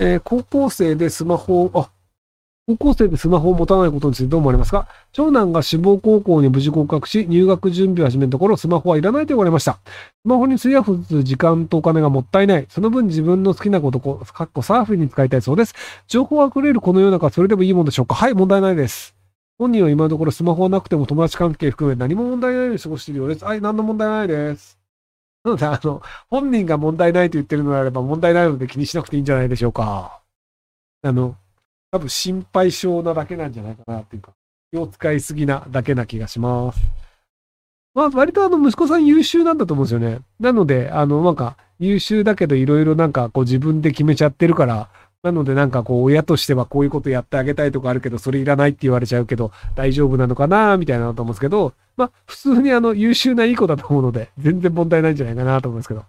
えー高校生でスマホを、あ、高校生でスマホを持たないことについてどう思われますか？長男が志望高校に無事合格し、入学準備を始めたところ、スマホはいらないと言われました。スマホに費やす時間とお金がもったいない。その分自分の好きなこと、かっこサーフィンに使いたいそうです。情報あふれるこの世の中、それでもいいものでしょうか？はい、問題ないです。本人は今のところスマホはなくても友達関係含め何も問題ないように過ごしているようです。はい、何の問題ないです。なので、あの、本人が問題ないと言ってるのであれば問題ないので気にしなくていいんじゃないでしょうか。あの、多分心配性なだけなんじゃないかなっていうか、気を使いすぎなだけな気がします。まあ、割とあの、息子さん優秀なんだと思うんですよね。なので、あの、なんか、優秀だけどいろいろなんかこう自分で決めちゃってるから、なのでなんかこう親としてはこういうことやってあげたいとかあるけど、それいらないって言われちゃうけど、大丈夫なのかなみたいなのと思うんですけど、まあ普通にあの優秀ないい子だと思うので、全然問題ないんじゃないかなと思うんですけど。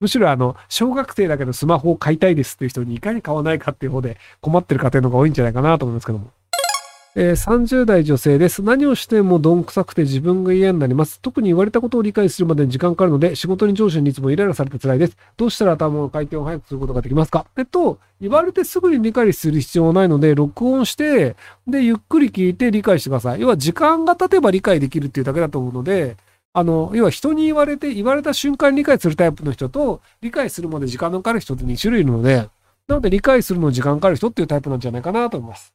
むしろあの、小学生だけどスマホを買いたいですっていう人にいかに買わないかっていう方で困ってる家庭の方が多いんじゃないかなと思うんですけども。えー30代女性です。何をしてもどんくさくて自分が嫌になります。特に言われたことを理解するまでに時間かかるので、仕事に上司にいつもイライラされて辛いです。どうしたら頭の回転を早くすることができますか？えっと、言われてすぐに理解する必要はないので、録音して、で、ゆっくり聞いて理解してください。要は時間が経てば理解できるっていうだけだと思うので、あの、要は人に言われて、言われた瞬間に理解するタイプの人と、理解するまで時間のかかる人って2種類いるので、なので理解するのに時間かかる人っていうタイプなんじゃないかなと思います。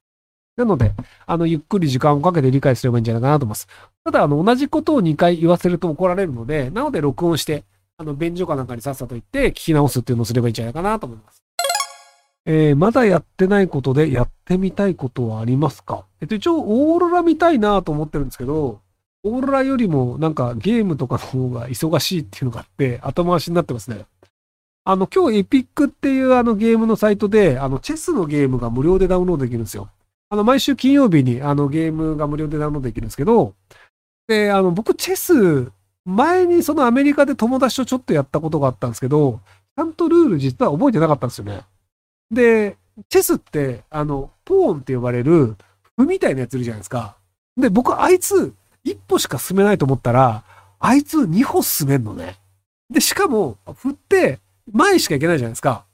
なので、あの、ゆっくり時間をかけて理解すればいいんじゃないかなと思います。ただ、あの、同じことを2回言わせると怒られるので、なので録音して、あの、便所かなんかにさっさと行って聞き直すっていうのをすればいいんじゃないかなと思います。えーまだやってないことでやってみたいことはありますか？えっと、一応、オーロラ見たいなと思ってるんですけど、オーロラよりもなんかゲームとかの方が忙しいっていうのがあって、後回しになってますね。あの、今日エピックっていうあのゲームのサイトで、あの、チェスのゲームが無料でダウンロードできるんですよ。あの、毎週金曜日にあのゲームが無料でダウンロードできるんですけど、で、あの、僕、チェス、前にそのアメリカで友達とちょっとやったことがあったんですけど、ちゃんとルール実は覚えてなかったんですよね。で、チェスって、あの、ポーンって呼ばれる、歩みたいなやついるじゃないですか。で、僕、あいつ、一歩しか進めないと思ったら、あいつ二歩進めんのね。で、しかも、振って、前しか行けないじゃないですか。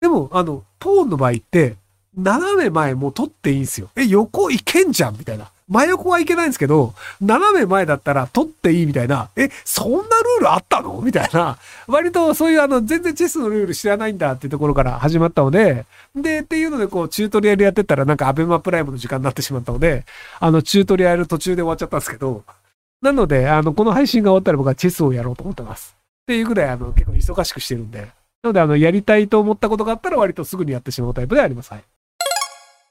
でも、あの、ポーンの場合って、斜め前もう取っていいんですよ。え、横行けんじゃんみたいな。真横はいけないんですけど、斜め前だったら取っていいみたいな。え、そんなルールあったの？みたいな。割とそういうあの、全然チェスのルール知らないんだっていうところから始まったので、で、っていうのでこう、チュートリアルやってたらなんかアベマプライムの時間になってしまったので、あの、チュートリアル途中で終わっちゃったんですけど、なので、あの、この配信が終わったら僕はチェスをやろうと思ってます。っていうぐらい、あの、結構忙しくしてるんで。なので、あの、やりたいと思ったことがあったら割とすぐにやってしまうタイプではあります。はい。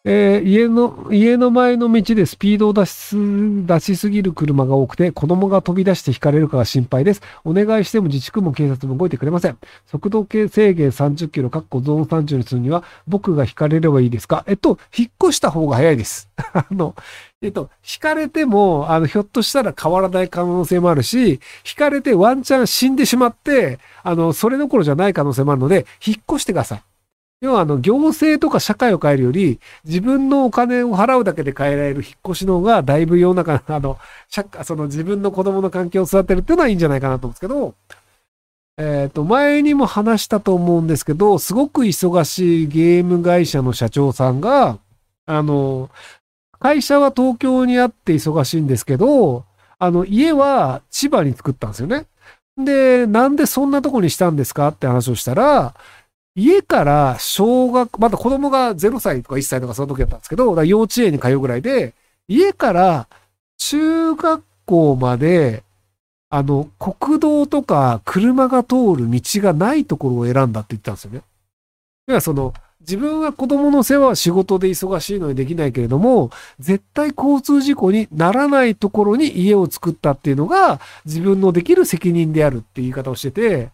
えー家の、家の前の道でスピードを出しす、出しすぎる車が多くて、子供が飛び出して引かれるかが心配です。お願いしても自治区も警察も動いてくれません。速度計制限30キロ、かっこゾーン30にするには、僕が引かれればいいですか？えっと、引っ越した方が早いです。あの、えっと、引かれても、あの、ひょっとしたら変わらない可能性もあるし、引かれてワンチャン死んでしまって、あの、それどころじゃない可能性もあるので、引っ越してください。要は、あの、行政とか社会を変えるより、自分のお金を払うだけで変えられる引っ越しの方が、だいぶ世の中、あの、社会、その自分の子供の環境を育てるっていうのはいいんじゃないかなと思うんですけど、えっ、と、前にも話したと思うんですけど、すごく忙しいゲーム会社の社長さんが、あの、会社は東京にあって忙しいんですけど、あの、家は千葉に作ったんですよね。で、なんでそんなとこにしたんですかって話をしたら、家から小学、まだ子供が0歳とか1歳とかその時だったんですけど、幼稚園に通うぐらいで、家から中学校まで、あの、国道とか車が通る道がないところを選んだって言ったんですよね。要はその、自分は子供の世話は仕事で忙しいのにできないけれども、絶対交通事故にならないところに家を作ったっていうのが自分のできる責任であるっていう言い方をしてて、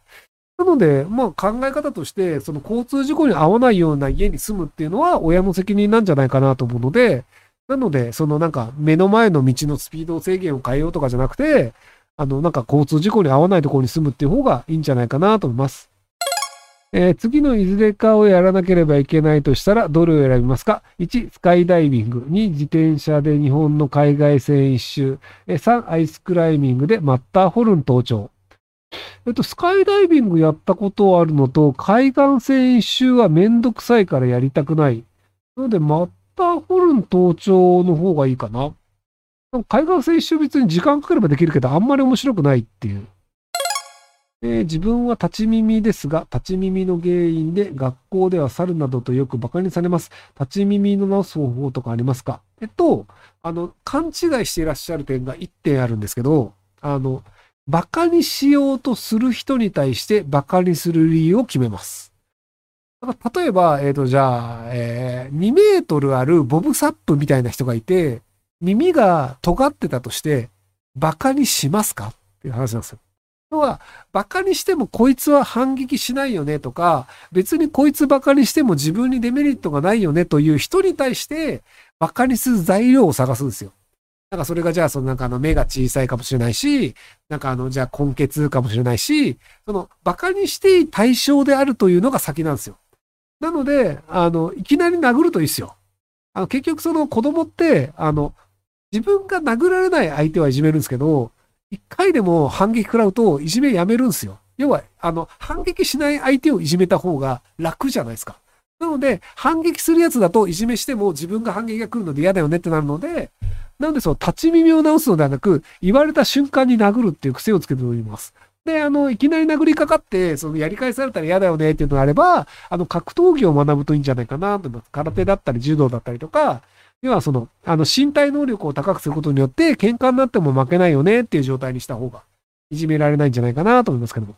なので、まあ考え方として、その交通事故に遭わないような家に住むっていうのは親の責任なんじゃないかなと思うので、なので、そのなんか目の前の道のスピード制限を変えようとかじゃなくて、あの、なんか交通事故に遭わないところに住むっていう方がいいんじゃないかなと思います。えー次のいずれかをやらなければいけないとしたら、どれを選びますか ?1、スカイダイビング。2、自転車で日本の海外線一周。3、アイスクライミングでマッターホルン登頂。えっと、スカイダイビングやったことあるのと、海岸線一周はめんどくさいからやりたくない。なので、マッターホルン登頂の方がいいかな。海岸線一周別に時間かければできるけど、あんまり面白くないっていう。えー、自分は立ち耳ですが、立ち耳の原因で学校では猿などとよく馬鹿にされます。立ち耳の治す方法とかありますか？えっと、あの、勘違いしていらっしゃる点が1点あるんですけど、あの、馬鹿にしようとする人に対して馬鹿にする理由を決めます。例えば、えっ、ー、と、じゃあ、えー、2メートルあるボブサップみたいな人がいて、耳が尖ってたとして、馬鹿にしますか？っていう話なんですよ。要は、馬鹿にしてもこいつは反撃しないよね？とか、別にこいつ馬鹿にしても自分にデメリットがないよね？という人に対して、馬鹿にする材料を探すんですよ。なんかそれがじゃあそのなんかあの目が小さいかもしれないし、なんかあのじゃあ根血かもしれないし、その馬鹿にしていい対象であるというのが先なんですよ。なので、あの、いきなり殴るといいですよ。あの結局その子供って、あの、自分が殴られない相手はいじめるんですけど、一回でも反撃食らうといじめやめるんですよ。要は、あの、反撃しない相手をいじめた方が楽じゃないですか。なので、反撃するやつだといじめしても自分が反撃が来るので嫌だよねってなるので、なんでその立ち耳を直すのではなく、言われた瞬間に殴るっていう癖をつけております。で、あの、いきなり殴りかかって、そのやり返されたら嫌だよねっていうのがあれば、あの、格闘技を学ぶといいんじゃないかなと思います。空手だったり柔道だったりとか、要はその、あの、身体能力を高くすることによって、喧嘩になっても負けないよねっていう状態にした方が、いじめられないんじゃないかなと思いますけども。